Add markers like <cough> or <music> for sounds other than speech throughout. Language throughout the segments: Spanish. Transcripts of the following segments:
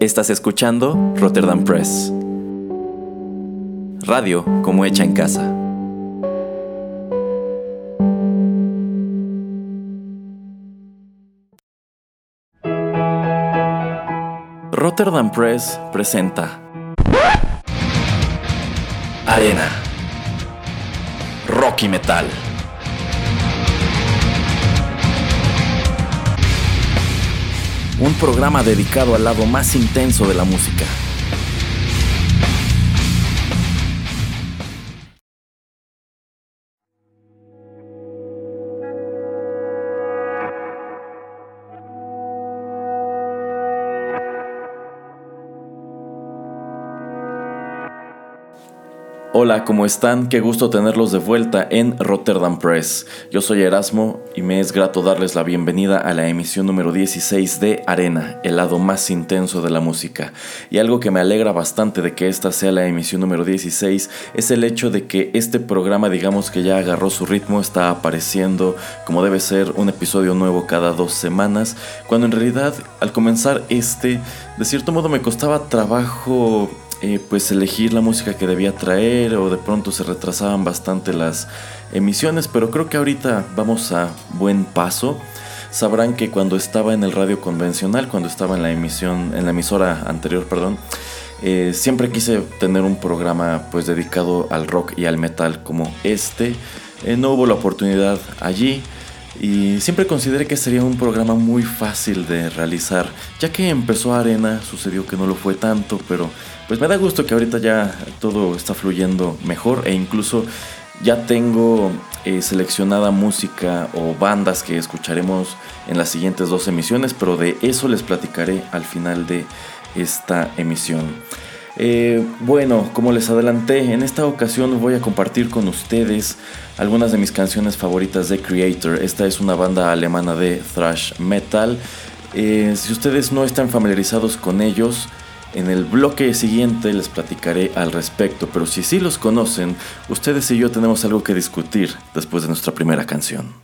Estás escuchando Rotterdam Press. Radio como hecha en casa. Rotterdam Press presenta Arena. Rocky Metal. Un programa dedicado al lado más intenso de la música. Hola, ¿cómo están? Qué gusto tenerlos de vuelta en Rotterdam Press. Yo soy Erasmo y me es grato darles la bienvenida a la emisión número 16 de Arena, el lado más intenso de la música. Y algo que me alegra bastante de que esta sea la emisión número 16 es el hecho de que este programa digamos que ya agarró su ritmo, está apareciendo como debe ser un episodio nuevo cada dos semanas, cuando en realidad al comenzar este, de cierto modo me costaba trabajo eh, pues elegir la música que debía traer o de pronto se retrasaban bastante las emisiones, pero creo que ahorita vamos a buen paso. Sabrán que cuando estaba en el radio convencional, cuando estaba en la emisión, en la emisora anterior, perdón, eh, siempre quise tener un programa pues dedicado al rock y al metal como este. Eh, no hubo la oportunidad allí y siempre consideré que sería un programa muy fácil de realizar. Ya que empezó Arena, sucedió que no lo fue tanto, pero pues me da gusto que ahorita ya todo está fluyendo mejor e incluso ya tengo eh, seleccionada música o bandas que escucharemos en las siguientes dos emisiones, pero de eso les platicaré al final de esta emisión. Eh, bueno, como les adelanté, en esta ocasión voy a compartir con ustedes algunas de mis canciones favoritas de Creator. Esta es una banda alemana de thrash metal. Eh, si ustedes no están familiarizados con ellos, en el bloque siguiente les platicaré al respecto, pero si sí los conocen, ustedes y yo tenemos algo que discutir después de nuestra primera canción.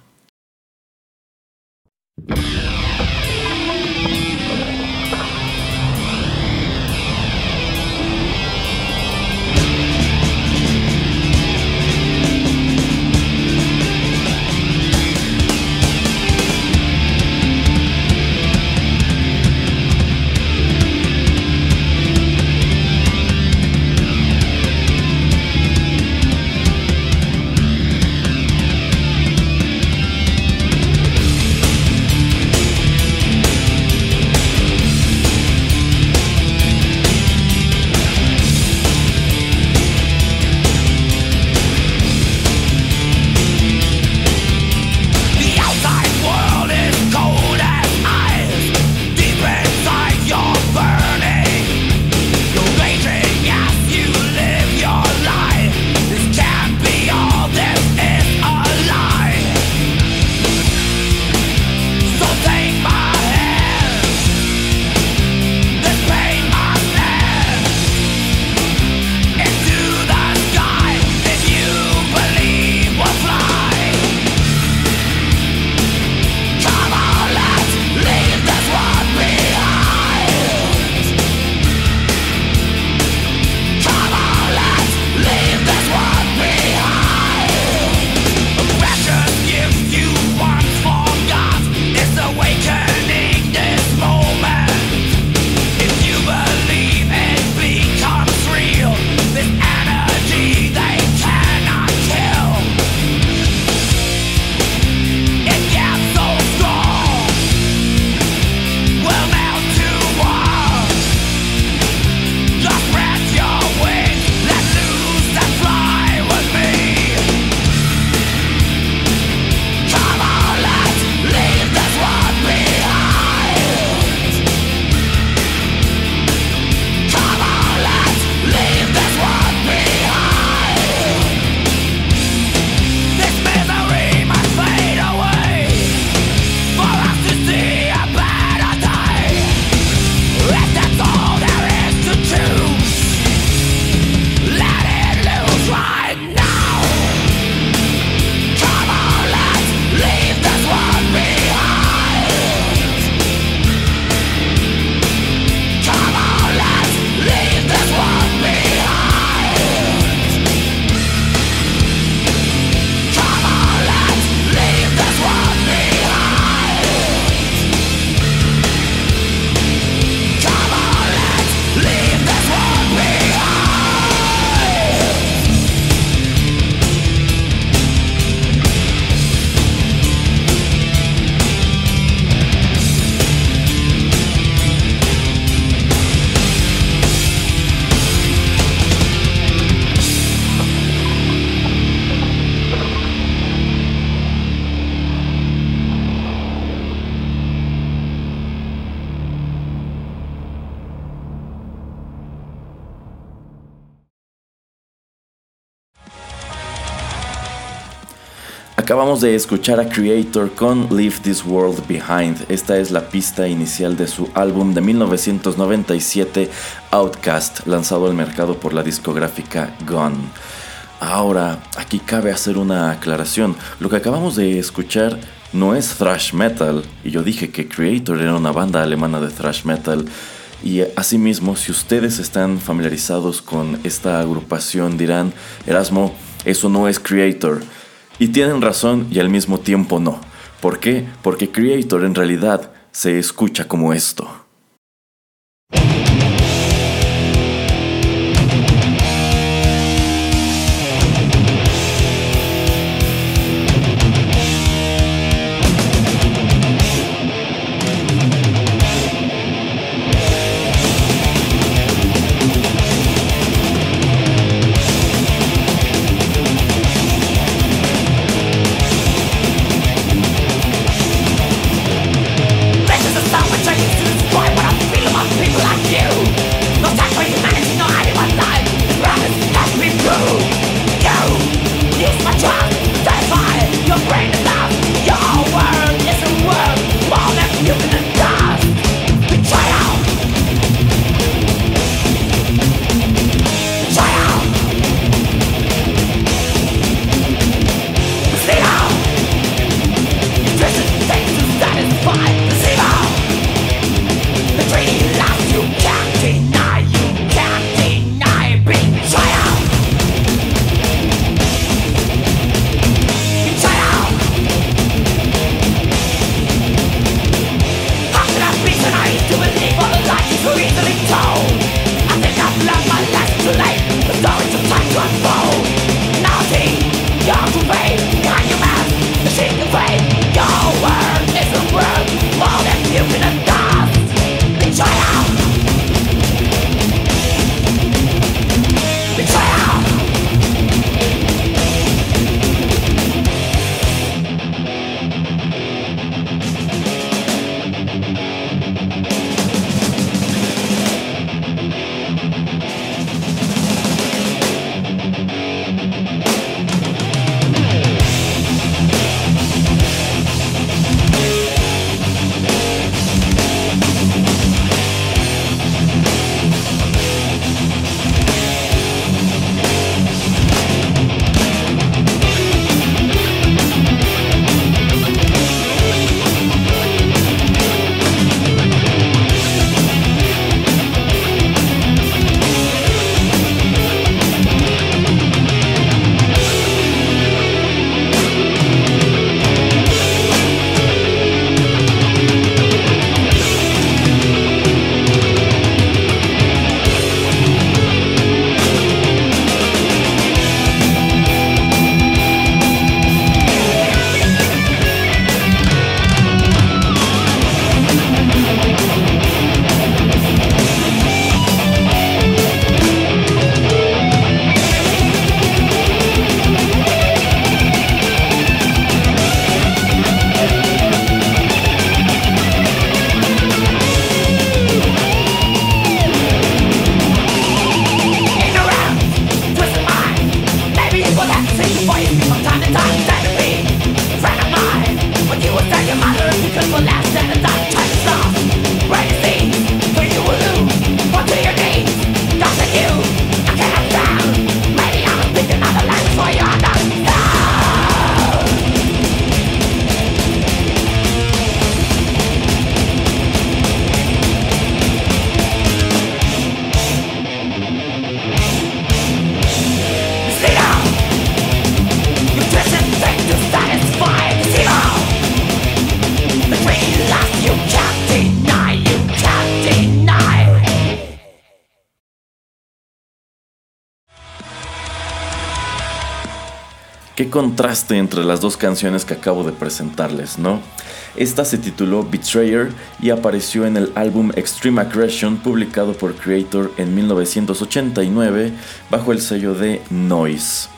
Acabamos de escuchar a Creator con Leave This World Behind. Esta es la pista inicial de su álbum de 1997, Outcast, lanzado al mercado por la discográfica Gone. Ahora, aquí cabe hacer una aclaración. Lo que acabamos de escuchar no es thrash metal, y yo dije que Creator era una banda alemana de thrash metal. Y asimismo, si ustedes están familiarizados con esta agrupación, dirán, Erasmo, eso no es Creator. Y tienen razón y al mismo tiempo no. ¿Por qué? Porque Creator en realidad se escucha como esto. Contraste entre las dos canciones que acabo de presentarles, ¿no? Esta se tituló Betrayer y apareció en el álbum Extreme Aggression publicado por Creator en 1989 bajo el sello de Noise.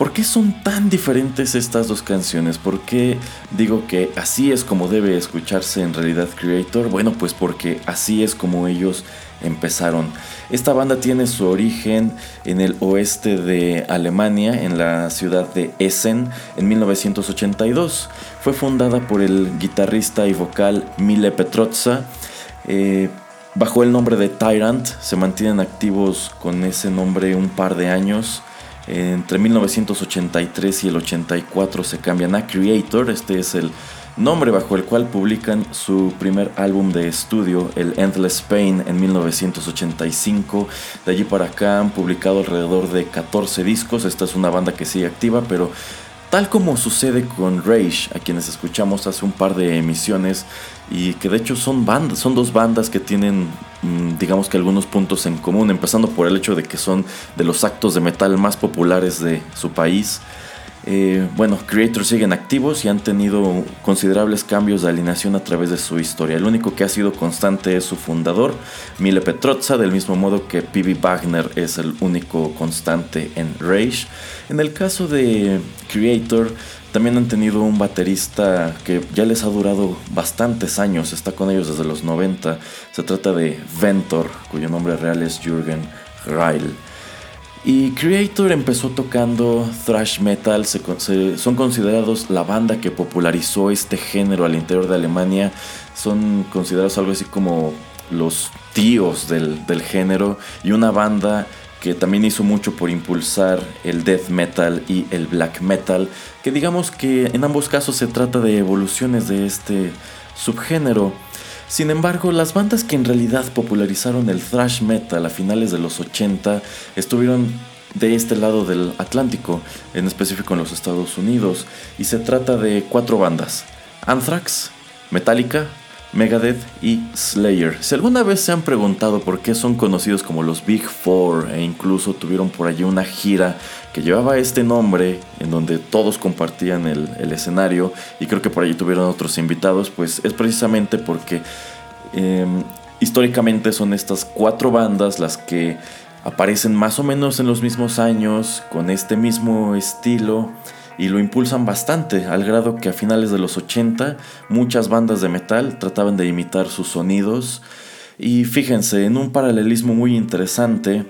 ¿Por qué son tan diferentes estas dos canciones? ¿Por qué digo que así es como debe escucharse en realidad Creator? Bueno, pues porque así es como ellos empezaron. Esta banda tiene su origen en el oeste de Alemania, en la ciudad de Essen, en 1982. Fue fundada por el guitarrista y vocal Mile Petrozza. Eh, bajo el nombre de Tyrant, se mantienen activos con ese nombre un par de años. Entre 1983 y el 84 se cambian a Creator, este es el nombre bajo el cual publican su primer álbum de estudio, el Endless Pain, en 1985. De allí para acá han publicado alrededor de 14 discos, esta es una banda que sigue activa, pero Tal como sucede con Rage, a quienes escuchamos hace un par de emisiones, y que de hecho son bandas, son dos bandas que tienen, mm, digamos que algunos puntos en común, empezando por el hecho de que son de los actos de metal más populares de su país. Eh, bueno, Creators siguen activos y han tenido considerables cambios de alineación a través de su historia. El único que ha sido constante es su fundador, Mile Petrozza, del mismo modo que P.B. Wagner es el único constante en Rage. En el caso de Creator, también han tenido un baterista que ya les ha durado bastantes años, está con ellos desde los 90. Se trata de Ventor, cuyo nombre real es Jürgen Reil. Y Creator empezó tocando thrash metal, son considerados la banda que popularizó este género al interior de Alemania, son considerados algo así como los tíos del, del género y una banda que también hizo mucho por impulsar el death metal y el black metal, que digamos que en ambos casos se trata de evoluciones de este subgénero. Sin embargo, las bandas que en realidad popularizaron el thrash metal a finales de los 80 estuvieron de este lado del Atlántico, en específico en los Estados Unidos, y se trata de cuatro bandas: Anthrax, Metallica, Megadeth y Slayer. Si alguna vez se han preguntado por qué son conocidos como los Big Four e incluso tuvieron por allí una gira que llevaba este nombre en donde todos compartían el, escenario y creo que por allí tuvieron otros invitados, pues es precisamente porque em, históricamente son estas cuatro bandas las que aparecen más o menos en los mismos años, con este mismo estilo y lo impulsan bastante, al grado que a finales de los 80 muchas bandas de metal trataban de imitar sus sonidos. Y fíjense, en un paralelismo muy interesante,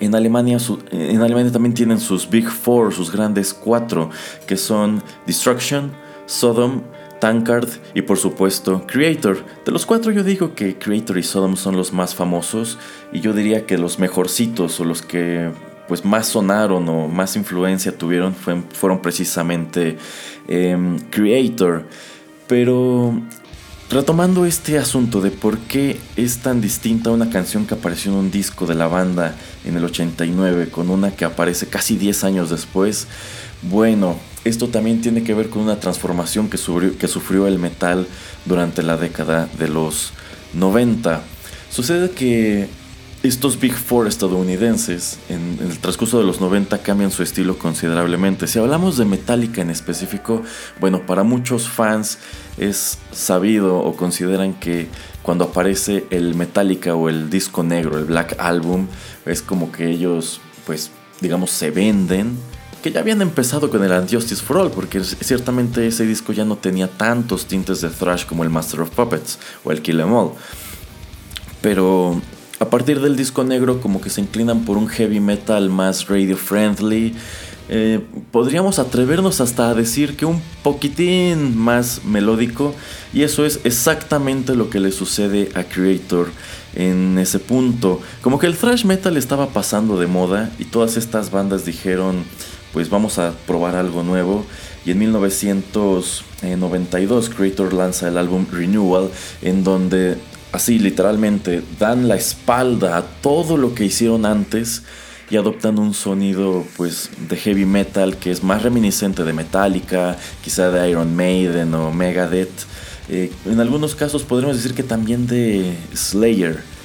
en Alemania, en Alemania también tienen sus Big Four, sus grandes cuatro, que son Destruction, Sodom, Tankard y por supuesto Creator. De los cuatro yo digo que Creator y Sodom son los más famosos y yo diría que los mejorcitos o los que pues más sonaron o más influencia tuvieron fueron precisamente em, Creator. Pero retomando este asunto de por qué es tan distinta una canción que apareció en un disco de la banda en el 89 con una que aparece casi 10 años después, bueno, esto también tiene que ver con una transformación que que sufrió el metal durante la década de los 90. Sucede que estos Big Four estadounidenses en, el transcurso de los 90 cambian su estilo considerablemente. Si hablamos de Metallica en específico, bueno, para muchos fans es sabido o consideran que cuando aparece el Metallica o el disco negro, el Black Album, es como que ellos, pues, digamos, se venden. Que ya habían empezado con el Unjustice for All, porque ciertamente ese disco ya no tenía tantos tintes de thrash como el Master of Puppets o el Kill Em All. Pero a partir del disco negro como que se inclinan por un heavy metal más radio friendly. Eh, podríamos atrevernos hasta a decir que un poquitín más melódico y eso es exactamente lo que le sucede a Creator en ese punto. Como que el thrash metal estaba pasando de moda y todas estas bandas dijeron pues vamos a probar algo nuevo y en 1992 Creator lanza el álbum Renewal en donde así literalmente, dan la espalda a todo lo que hicieron antes y adoptan un sonido pues de heavy metal que es más reminiscente de Metallica, quizá de Iron Maiden o Megadeth. Eh, en algunos casos podríamos decir que también de Slayer.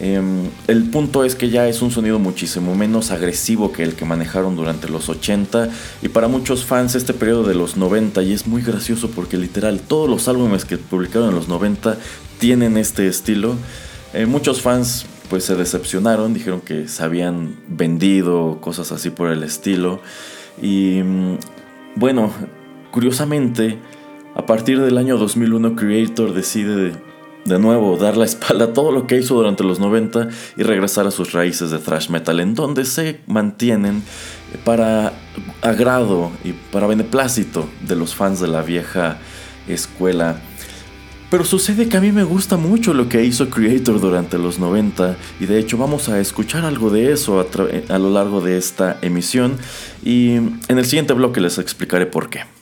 Em, el punto es que ya es un sonido muchísimo menos agresivo que el que manejaron durante los 80 y para muchos fans este periodo de los 90 y es muy gracioso porque literal todos los álbumes que publicaron en los 90 tienen este estilo. Eh, muchos fans pues se decepcionaron, dijeron que se habían vendido cosas así por el estilo. Y mm, bueno, curiosamente, a partir del año 2001 Creator decide de nuevo dar la espalda a todo lo que hizo durante los 90 y regresar a sus raíces de thrash metal, en donde se mantienen para agrado y para beneplácito de los fans de la vieja escuela. Pero sucede que a mí me gusta mucho lo que hizo Creator durante los 90 y de hecho vamos a escuchar algo de eso a, a lo largo de esta emisión y en el siguiente bloque les explicaré por qué.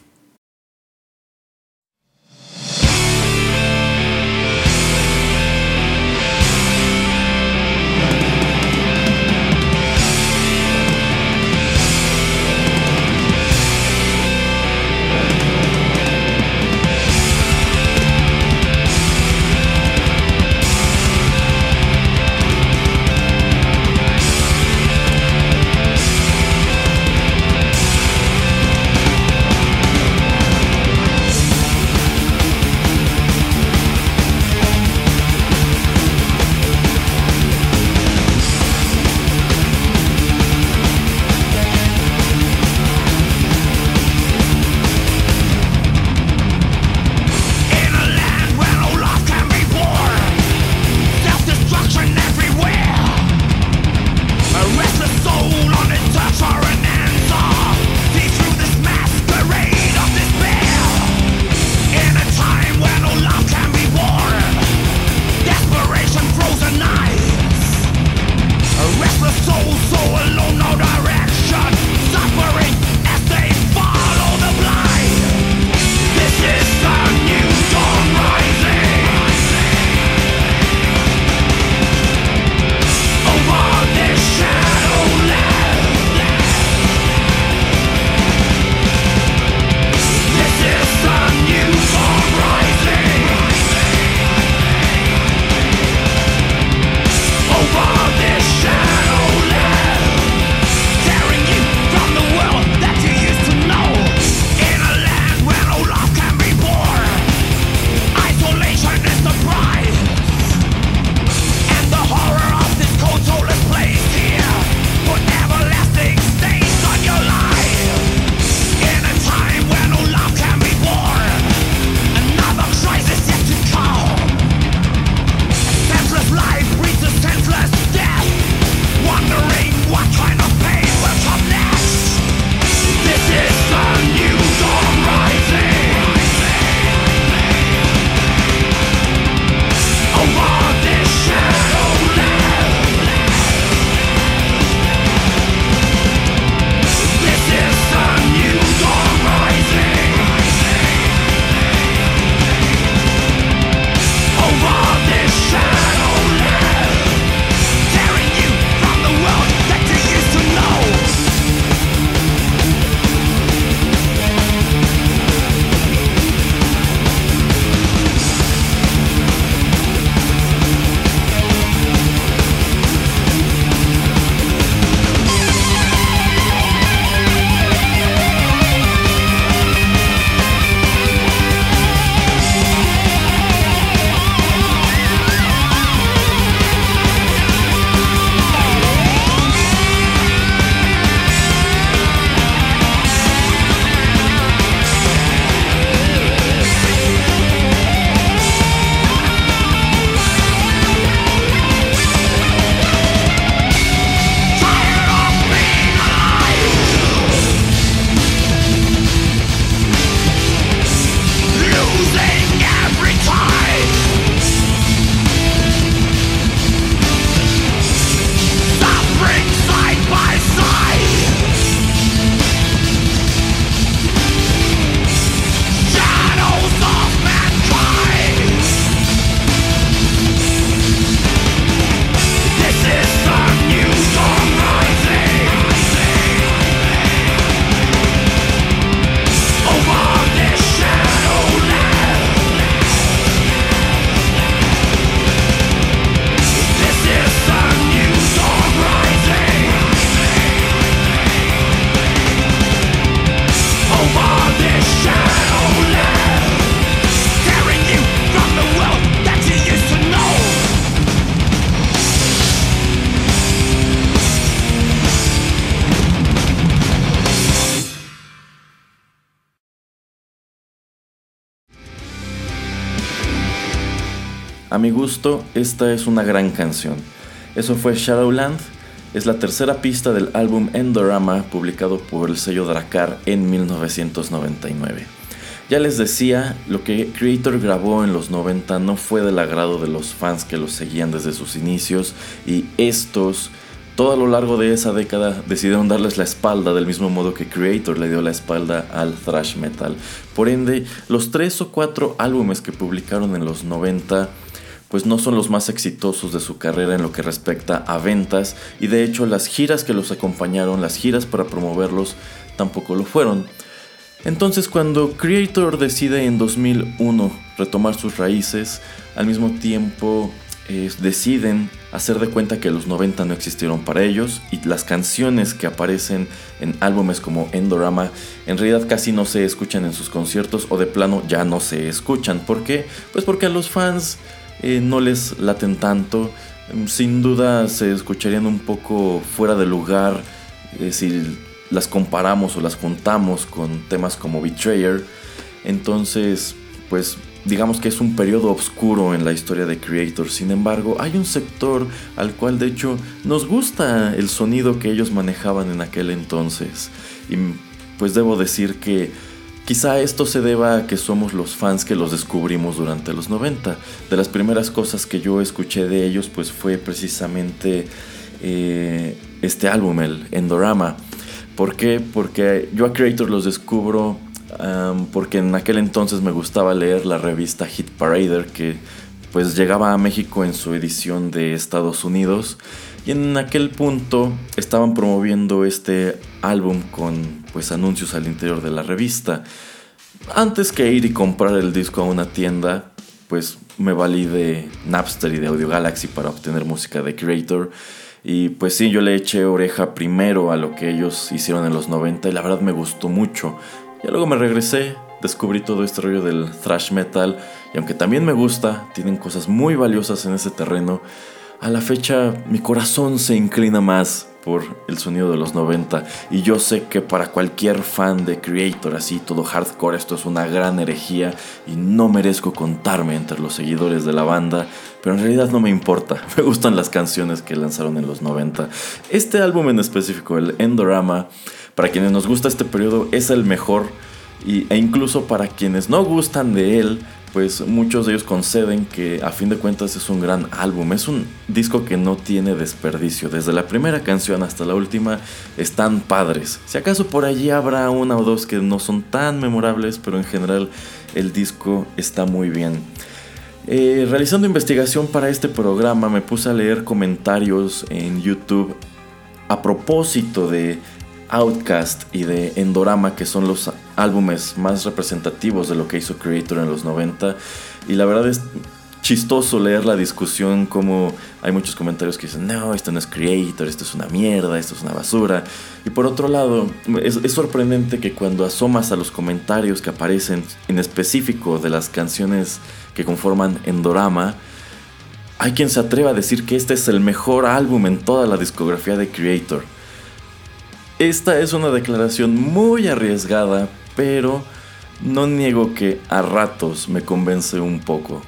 Esta es una gran canción. Eso fue Shadowland, es la tercera pista del álbum Endorama publicado por el sello Dracar en 1999. Ya les decía, lo que Creator grabó en los 90 no fue del agrado de los fans que lo seguían desde sus inicios y estos todo a lo largo de esa década decidieron darles la espalda del mismo modo que Creator le dio la espalda al thrash metal. Por ende, los tres o cuatro álbumes que publicaron en los 90 pues no son los más exitosos de su carrera en lo que respecta a ventas y de hecho las giras que los acompañaron, las giras para promoverlos, tampoco lo fueron. Entonces cuando Creator decide en 2001 retomar sus raíces, al mismo tiempo deciden hacer de cuenta que los 90 no existieron para ellos y las canciones que aparecen en álbumes como Endorama en realidad casi no se escuchan en sus conciertos o de plano ya no se escuchan. ¿Por qué? Pues porque a los fans eh, no les laten tanto. Sin duda se escucharían un poco fuera de lugar eh, si las comparamos o las juntamos con temas como Betrayer. Entonces, pues digamos que es un periodo oscuro en la historia de Creator. Sin embargo, hay un sector al cual de hecho nos gusta el sonido que ellos manejaban en aquel entonces. Y pues debo decir que quizá esto se deba a que somos los fans que los descubrimos durante los 90. De las primeras cosas que yo escuché de ellos pues fue precisamente eh, este álbum, el Endorama. ¿Por qué? Porque yo a Creator los descubro porque en aquel entonces me gustaba leer la revista Hit Parader que pues llegaba a México en su edición de Estados Unidos y en aquel punto estaban promoviendo este álbum con pues anuncios al interior de la revista. Antes que ir y comprar el disco a una tienda, pues me valí de Napster y de Audio Galaxy para obtener música de Creator. Y pues sí, yo le eché oreja primero a lo que ellos hicieron en los 90 y la verdad me gustó mucho. Ya luego me regresé, descubrí todo este rollo del thrash metal y aunque también me gusta, tienen cosas muy valiosas en ese terreno, a la fecha mi corazón se inclina más por el sonido de los 90 y yo sé que para cualquier fan de Creator así todo hardcore esto es una gran herejía y no merezco contarme entre los seguidores de la banda, pero en realidad no me importa, <laughs> me gustan las canciones que lanzaron en los 90. Este álbum en específico, el Endorama, para quienes nos gusta este periodo es el mejor e incluso para quienes no gustan de él, pues muchos de ellos conceden que a fin de cuentas es un gran álbum, es un disco que no tiene desperdicio, desde la primera canción hasta la última están padres, si acaso por allí habrá una o dos que no son tan memorables, pero en general el disco está muy bien. Eh, realizando investigación para este programa me puse a leer comentarios en YouTube a propósito de Outcast y de Endorama, que son los álbumes más representativos de lo que hizo Creator en los 90. Y la verdad es chistoso leer la discusión, como hay muchos comentarios que dicen, no, esto no es Creator, esto es una mierda, esto es una basura. Y por otro lado, es, es sorprendente que cuando asomas a los comentarios que aparecen en específico de las canciones que conforman Endorama, hay quien se atreva a decir que este es el mejor álbum en toda la discografía de Creator. Esta es una declaración muy arriesgada, pero no niego que a ratos me convence un poco.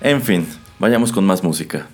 En fin, vayamos con más música.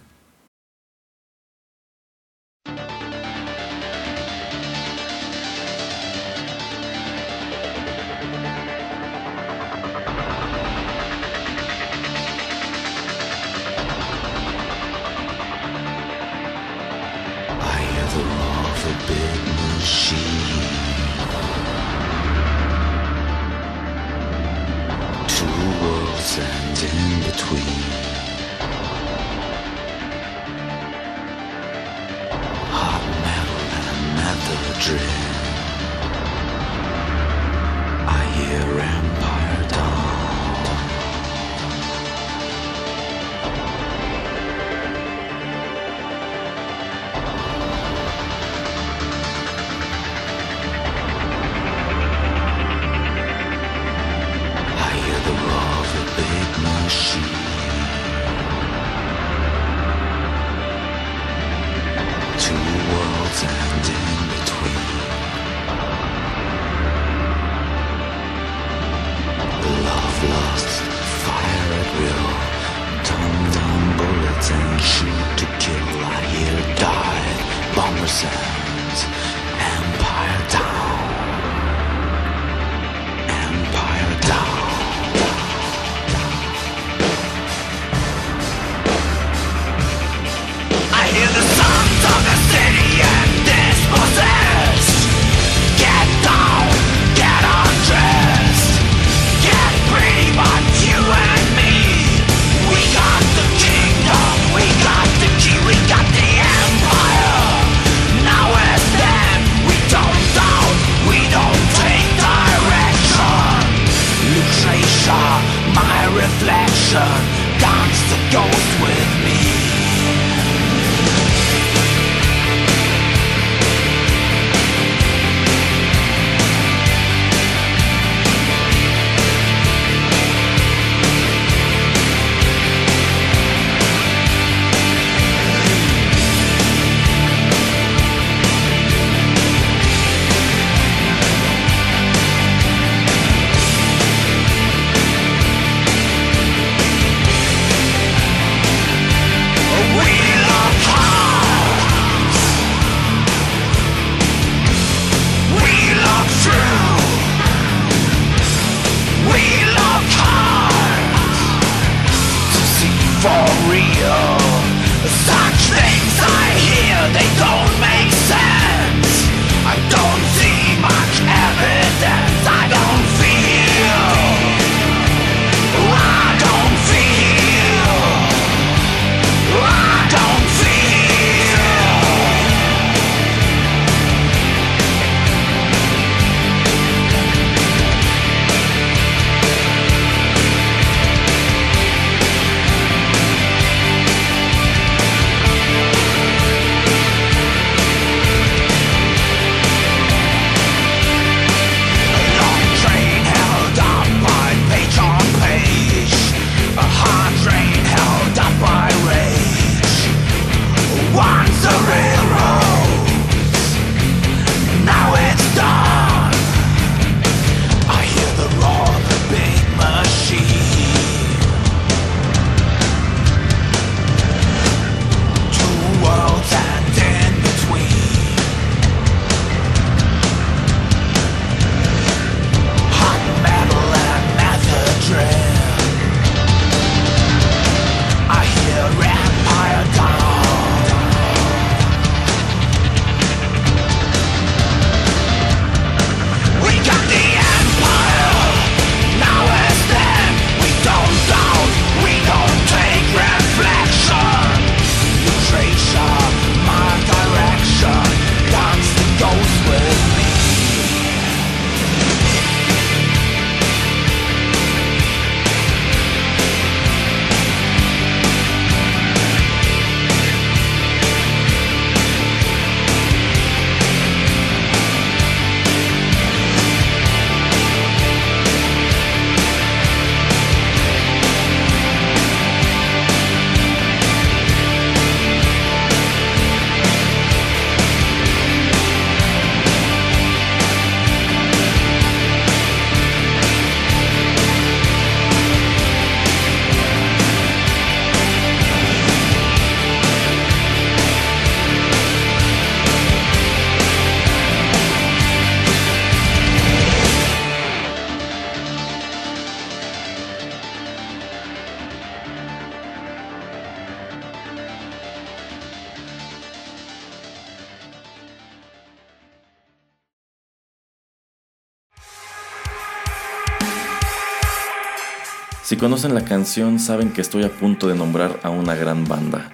Conocen la canción saben que estoy a punto de nombrar a una gran banda.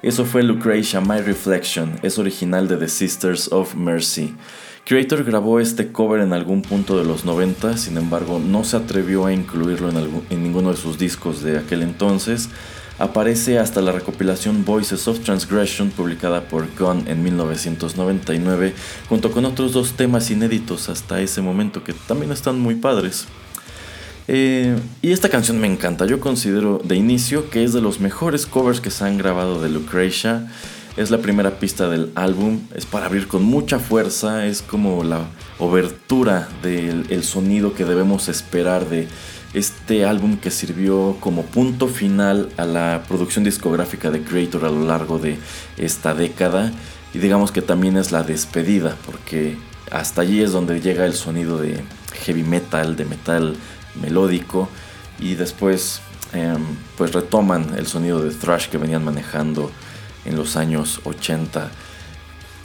Eso fue Lucretia My Reflection, es original de The Sisters of Mercy. Creator grabó este cover en algún punto de los 90, sin embargo no se atrevió a incluirlo en, en ninguno de sus discos de aquel entonces. Aparece hasta la recopilación Voices of Transgression publicada por Gunn en 1999, junto con otros dos temas inéditos hasta ese momento que también están muy padres. Eh, y esta canción me encanta. Yo considero de inicio que es de los mejores covers que se han grabado de Lucretia. Es la primera pista del álbum. Es para abrir con mucha fuerza. Es como la obertura del sonido que debemos esperar de este álbum que sirvió como punto final a la producción discográfica de Creator a lo largo de esta década y digamos que también es la despedida porque hasta allí es donde llega el sonido de heavy metal, de metal melódico y después em, pues retoman el sonido de thrash que venían manejando en los años 80.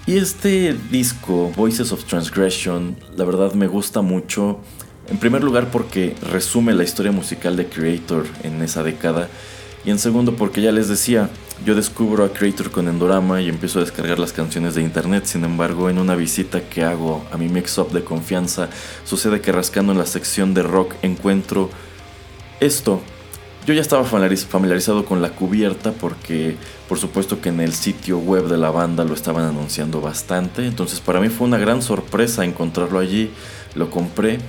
Y este disco, Voices of Transgression, la verdad me gusta mucho. En primer lugar porque resume la historia musical de Creator en esa década. Y en segundo porque ya les decía, yo descubro a Creator con Endorama y empiezo a descargar las canciones de internet. Sin embargo, en una visita que hago a mi mix-up de confianza, sucede que rascando en la sección de rock encuentro esto yo ya estaba familiarizado con la cubierta porque por supuesto que en el sitio web de la banda lo estaban anunciando bastante. Entonces para mí fue una gran sorpresa encontrarlo allí. Lo compré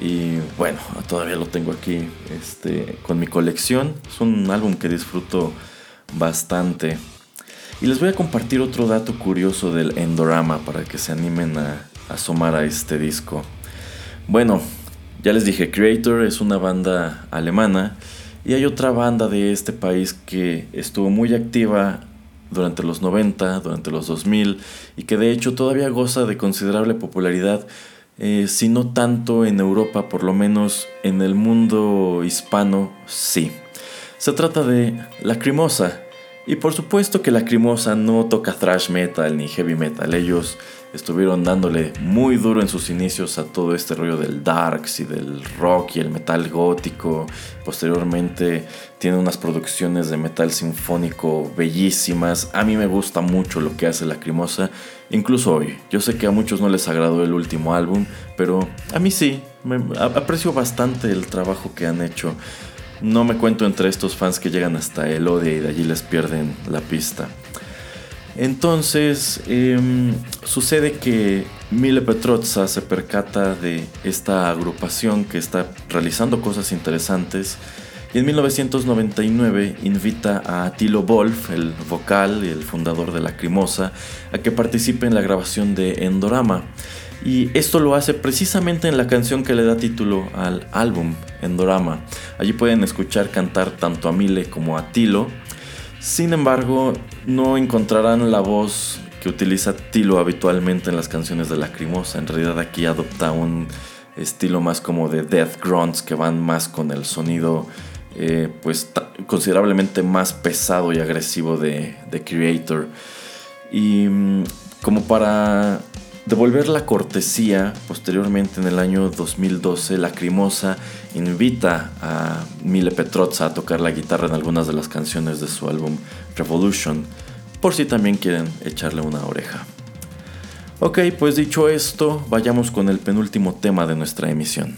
y bueno, todavía lo tengo aquí este, con mi colección. Es un álbum que disfruto bastante. Y les voy a compartir otro dato curioso del Endorama para que se animen a asomar a este disco. Bueno, ya les dije, Creator es una banda alemana y hay otra banda de este país que estuvo muy activa durante los 90, durante los 2000 y que de hecho todavía goza de considerable popularidad, eh, si no tanto en Europa, por lo menos en el mundo hispano, sí. Se trata de Lacrimosa. Y por supuesto que Lacrimosa no toca thrash metal ni heavy metal, ellos estuvieron dándole muy duro en sus inicios a todo este rollo del darks y del rock y el metal gótico. Posteriormente tiene unas producciones de metal sinfónico bellísimas. A mí me gusta mucho lo que hace Lacrimosa, incluso hoy. Yo sé que a muchos no les agradó el último álbum, pero a mí sí. Me, aprecio bastante el trabajo que han hecho. No me cuento entre estos fans que llegan hasta el odio y de allí les pierden la pista. Entonces, em, sucede que Mile Petrozza se percata de esta agrupación que está realizando cosas interesantes y en 1999 invita a Tilo Wolf, el vocal y el fundador de Lacrimosa, a que participe en la grabación de Endorama. Y esto lo hace precisamente en la canción que le da título al álbum, Endorama. Allí pueden escuchar cantar tanto a Mile como a Tilo sin embargo, no encontrarán la voz que utiliza Tilo habitualmente en las canciones de Lacrimosa. En realidad aquí adopta un estilo más como de death grunts que van más con el sonido eh, pues considerablemente más pesado y agresivo de, de Creator. Y mm, como para devolver la cortesía, posteriormente en el año 2012, Lacrimosa invita a Mile Petrozza a tocar la guitarra en algunas de las canciones de su álbum Revolution, por si también quieren echarle una oreja. Ok, pues dicho esto, vayamos con el penúltimo tema de nuestra emisión.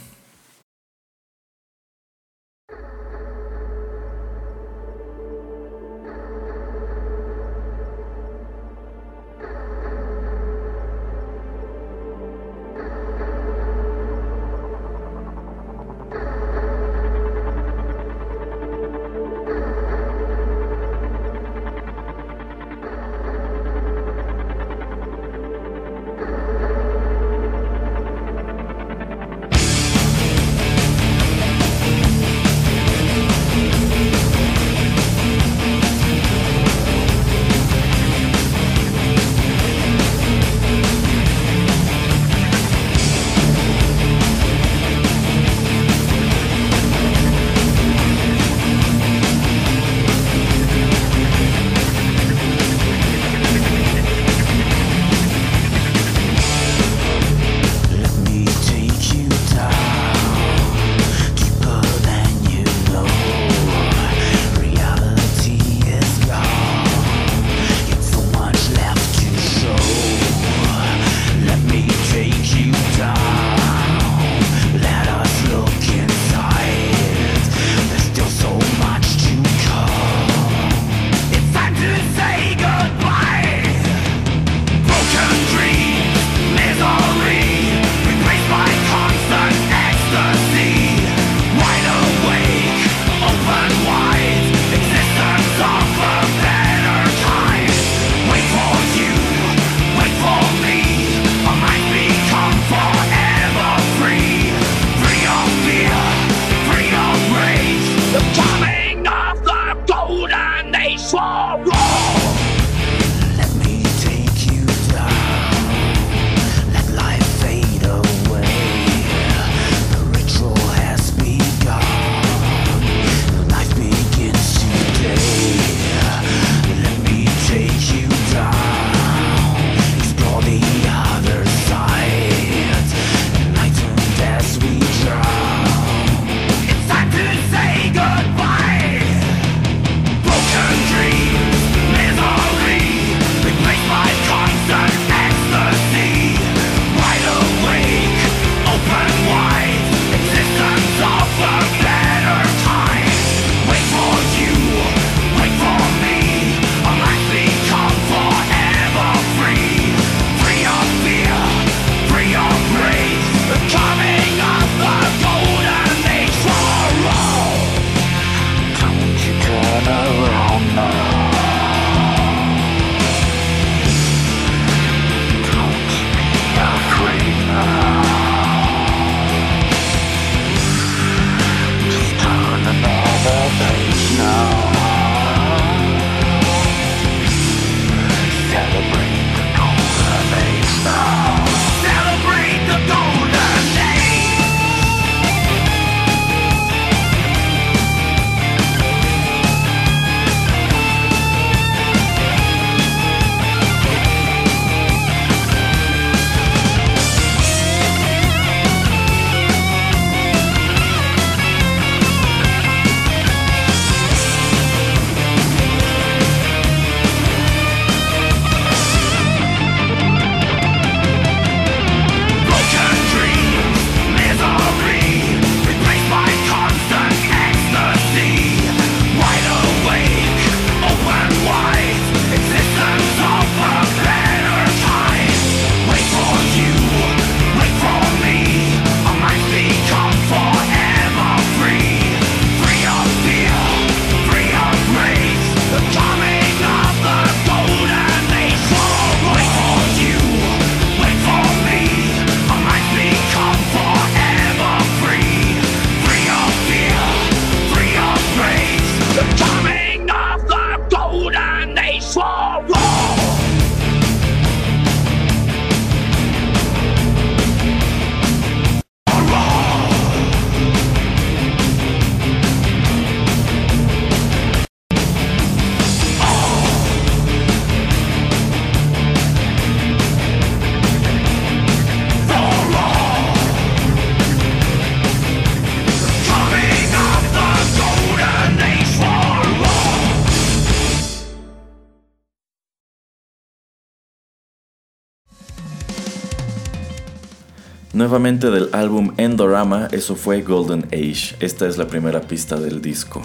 Nuevamente del álbum Endorama, eso fue Golden Age. Esta es la primera pista del disco.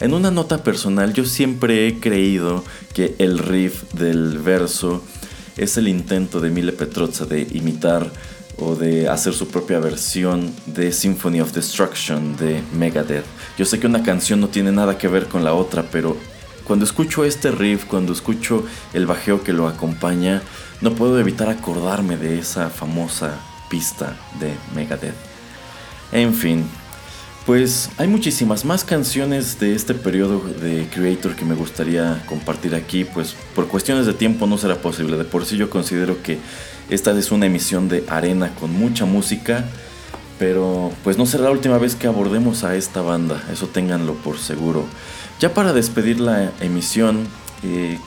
En una nota personal, yo siempre he creído que el riff del verso es el intento de Mile Petrozza de imitar o de hacer su propia versión de Symphony of Destruction de Megadeth. Yo sé que una canción no tiene nada que ver con la otra, pero cuando escucho este riff, cuando escucho el bajeo que lo acompaña, no puedo evitar acordarme de esa famosa pista de Megadeth. En fin, pues hay muchísimas más canciones de este periodo de Creator que me gustaría compartir aquí, pues por cuestiones de tiempo no será posible. De por sí yo considero que esta es una emisión de arena con mucha música, pero pues no será la última vez que abordemos a esta banda, eso ténganlo por seguro. Ya para despedir la emisión, eh,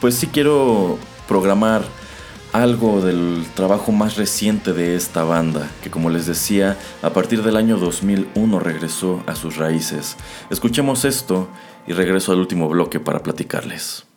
pues sí quiero programar algo del trabajo más reciente de esta banda, que como les decía, a partir del año 2001 regresó a sus raíces. Escuchemos esto y regreso al último bloque para platicarles.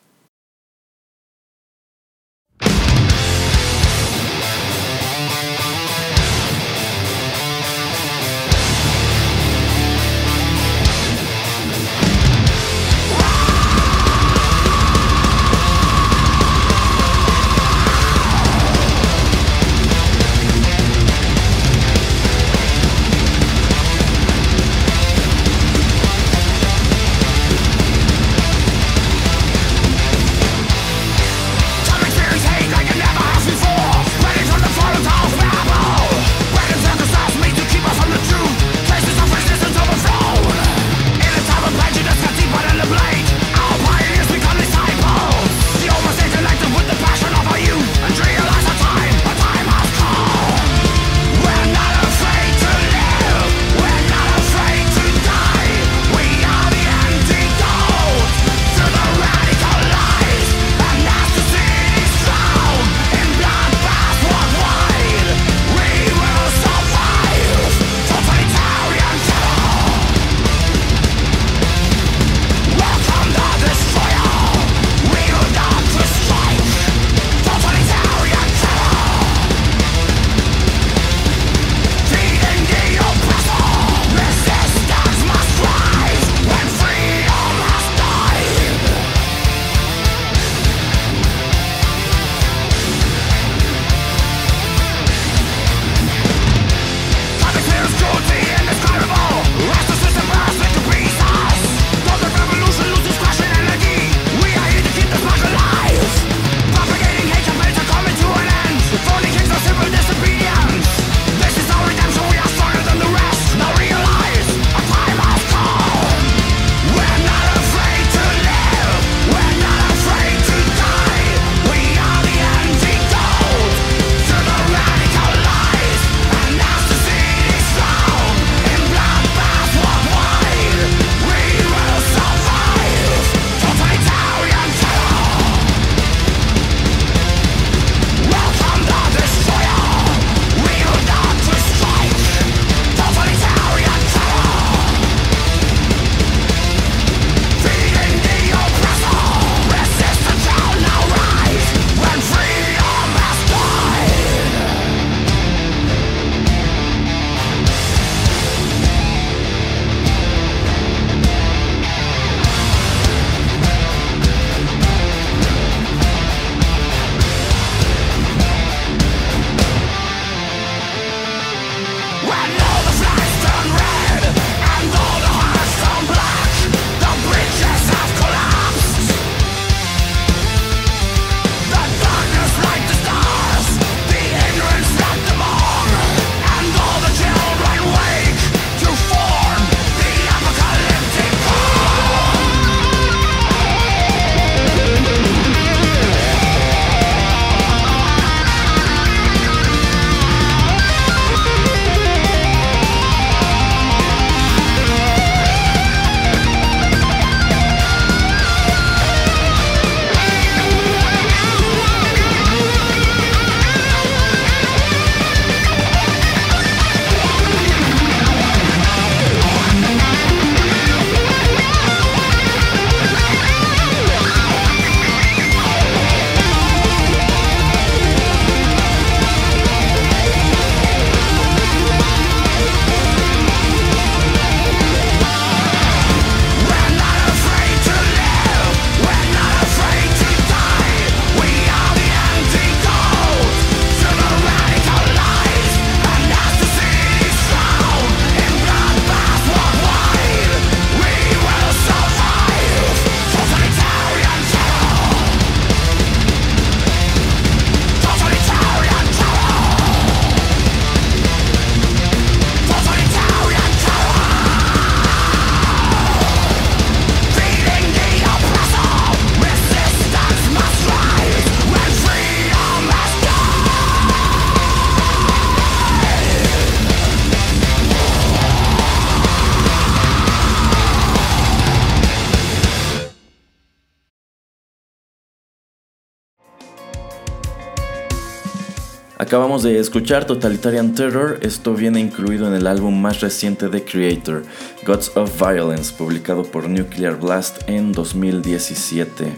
Acabamos de escuchar Totalitarian Terror, esto viene incluido en el álbum más reciente de Creator, Gods of Violence, publicado por Nuclear Blast en 2017.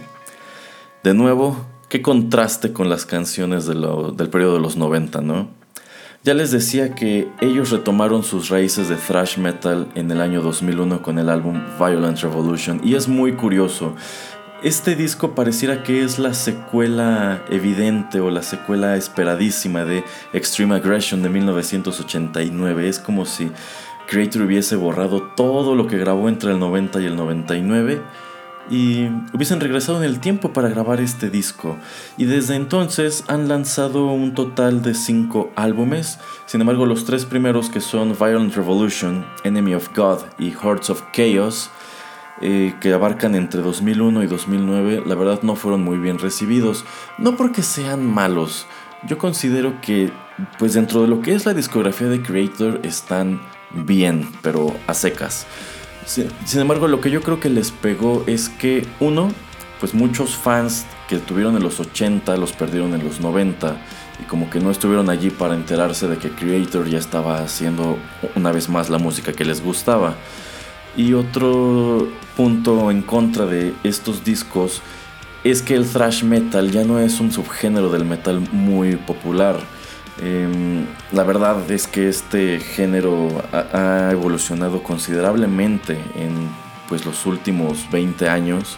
De nuevo, qué contraste con las canciones del periodo de los 90, ¿no? Ya les decía que ellos retomaron sus raíces de thrash metal en el año 2001 con el álbum Violent Revolution y es muy curioso. Este disco pareciera que es la secuela evidente o la secuela esperadísima de Extreme Aggression de 1989. Es como si Creator hubiese borrado todo lo que grabó entre el 90 y el 99 y hubiesen regresado en el tiempo para grabar este disco. Y desde entonces han lanzado un total de 5 álbumes. Sin embargo, los tres primeros que son Violent Revolution, Enemy of God y Hearts of Chaos, eh, que abarcan entre 2001 y 2009, la verdad no fueron muy bien recibidos. No porque sean malos, yo considero que pues dentro de lo que es la discografía de Creator están bien, pero a secas. Sin embargo, lo que yo creo que les pegó es que, uno, pues muchos fans que tuvieron en los 80 los perdieron en los 90 y como que no estuvieron allí para enterarse de que Creator ya estaba haciendo una vez más la música que les gustaba. Y otro punto en contra de estos discos es que el thrash metal ya no es un subgénero del metal muy popular. Em, la verdad es que este género ha, evolucionado considerablemente en pues, los últimos 20 años.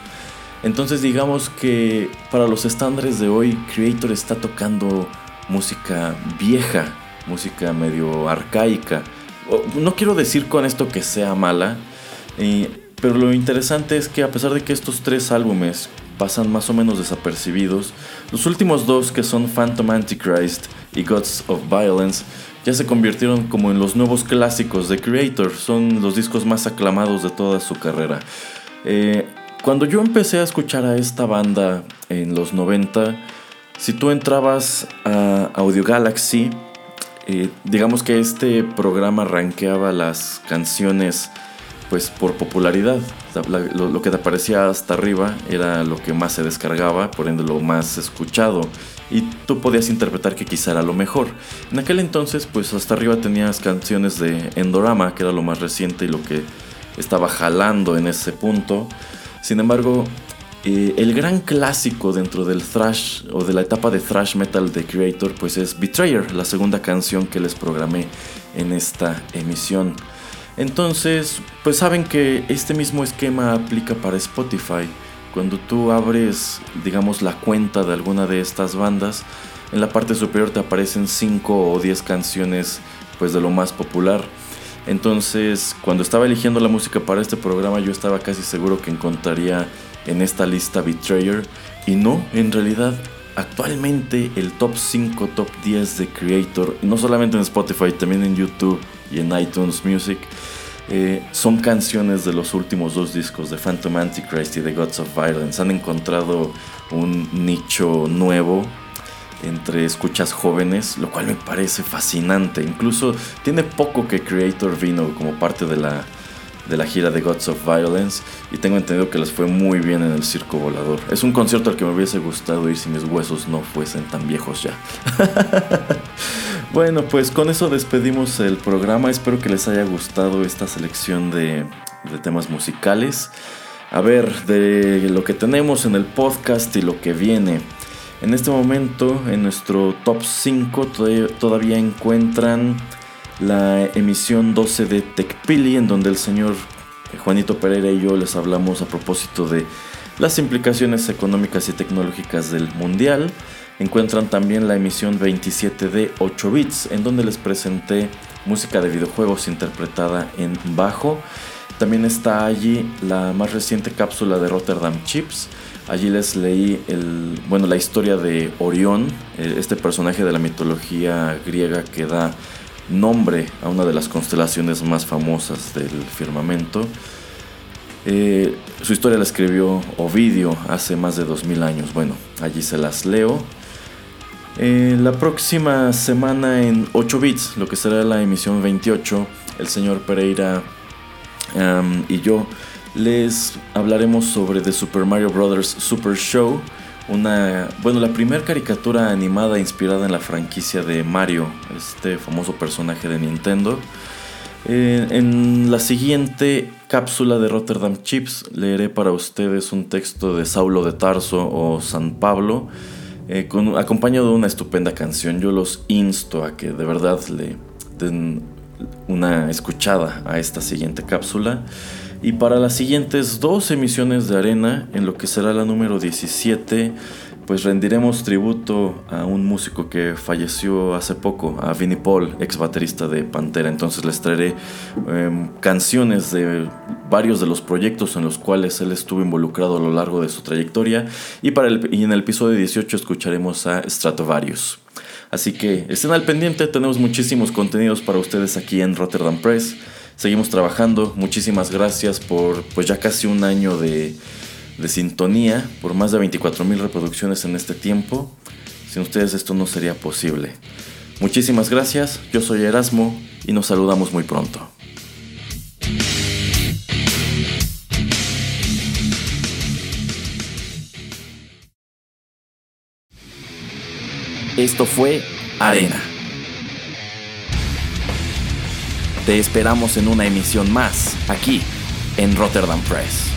Entonces digamos que para los estándares de hoy, Creator está tocando música vieja, música medio arcaica. No quiero decir con esto que sea mala, pero lo interesante es que a pesar de que estos tres álbumes pasan más o menos desapercibidos, los últimos dos que son Phantom Antichrist y Gods of Violence ya se convirtieron como en los nuevos clásicos de Creator, son los discos más aclamados de toda su carrera. Eh, cuando yo empecé a escuchar a esta banda en los 90, si tú entrabas a Audio Galaxy, eh, digamos que este programa rankeaba las canciones pues por popularidad. lo, que te aparecía hasta arriba era lo que más se descargaba, por ende lo más escuchado. Y tú podías interpretar que quizá era lo mejor. En aquel entonces, pues hasta arriba tenías canciones de Endorama, que era lo más reciente y lo que estaba jalando en ese punto. Sin embargo, eh, el gran clásico dentro del thrash o de la etapa de thrash metal de Creator, pues es Betrayer, la segunda canción que les programé en esta emisión. Entonces, pues saben que este mismo esquema aplica para Spotify. Cuando tú abres, digamos, la cuenta de alguna de estas bandas, en la parte superior te aparecen 5 o 10 canciones pues de lo más popular. Entonces, cuando estaba eligiendo la música para este programa, yo estaba casi seguro que encontraría en esta lista Betrayer. Y no, en realidad, actualmente el top 5, top 10 de Creator, no solamente en Spotify, también en YouTube y en iTunes Music, eh, son canciones de los últimos dos discos de Phantom Antichrist y The Gods of Violence. Han encontrado un nicho nuevo entre escuchas jóvenes, lo cual me parece fascinante. Incluso tiene poco que Creator vino como parte de la de la gira de Gods of Violence y tengo entendido que les fue muy bien en el Circo Volador. Es un concierto al que me hubiese gustado ir si mis huesos no fuesen tan viejos ya. <laughs> bueno, pues con eso despedimos el programa. Espero que les haya gustado esta selección de, temas musicales. A ver, de lo que tenemos en el podcast y lo que viene. En este momento, en nuestro top 5 todavía encuentran la emisión 12 de TechPili, en donde el señor Juanito Pereira y yo les hablamos a propósito de las implicaciones económicas y tecnológicas del Mundial. Encuentran también la emisión 27 de 8 bits, en donde les presenté música de videojuegos interpretada en bajo. También está allí la más reciente cápsula de Rotterdam Chips. Allí les leí el, bueno, la historia de Orión, eh, este personaje de la mitología griega que da nombre a una de las constelaciones más famosas del firmamento. Eh, su historia la escribió Ovidio hace más de 2000 años. Bueno, allí se las leo. La próxima semana en 8 bits, lo que será la emisión 28, el señor Pereira y yo les hablaremos sobre The Super Mario Bros. Super Show, una, bueno, la primera caricatura animada inspirada en la franquicia de Mario, este famoso personaje de Nintendo. Eh, en la siguiente cápsula de Rotterdam Chips leeré para ustedes un texto de Saulo de Tarso o San Pablo, eh, acompañado de una estupenda canción. Yo los insto a que de verdad le den una escuchada a esta siguiente cápsula. Y para las siguientes dos emisiones de Arena, en lo que será la número 17, pues rendiremos tributo a un músico que falleció hace poco, a Vinnie Paul, ex baterista de Pantera. Entonces les traeré em, canciones de varios de los proyectos en los cuales él estuvo involucrado a lo largo de su trayectoria. Y, para y en el episodio 18 escucharemos a Stratovarius. Así que estén al pendiente, tenemos muchísimos contenidos para ustedes aquí en Rotterdam Press seguimos trabajando. Muchísimas gracias por pues ya casi un año de, de sintonía, por más de 24 mil reproducciones en este tiempo. Sin ustedes esto no sería posible. Muchísimas gracias, yo soy Erasmo y nos saludamos muy pronto. Esto fue Arena. Te esperamos en una emisión más, aquí, en Rotterdam Press.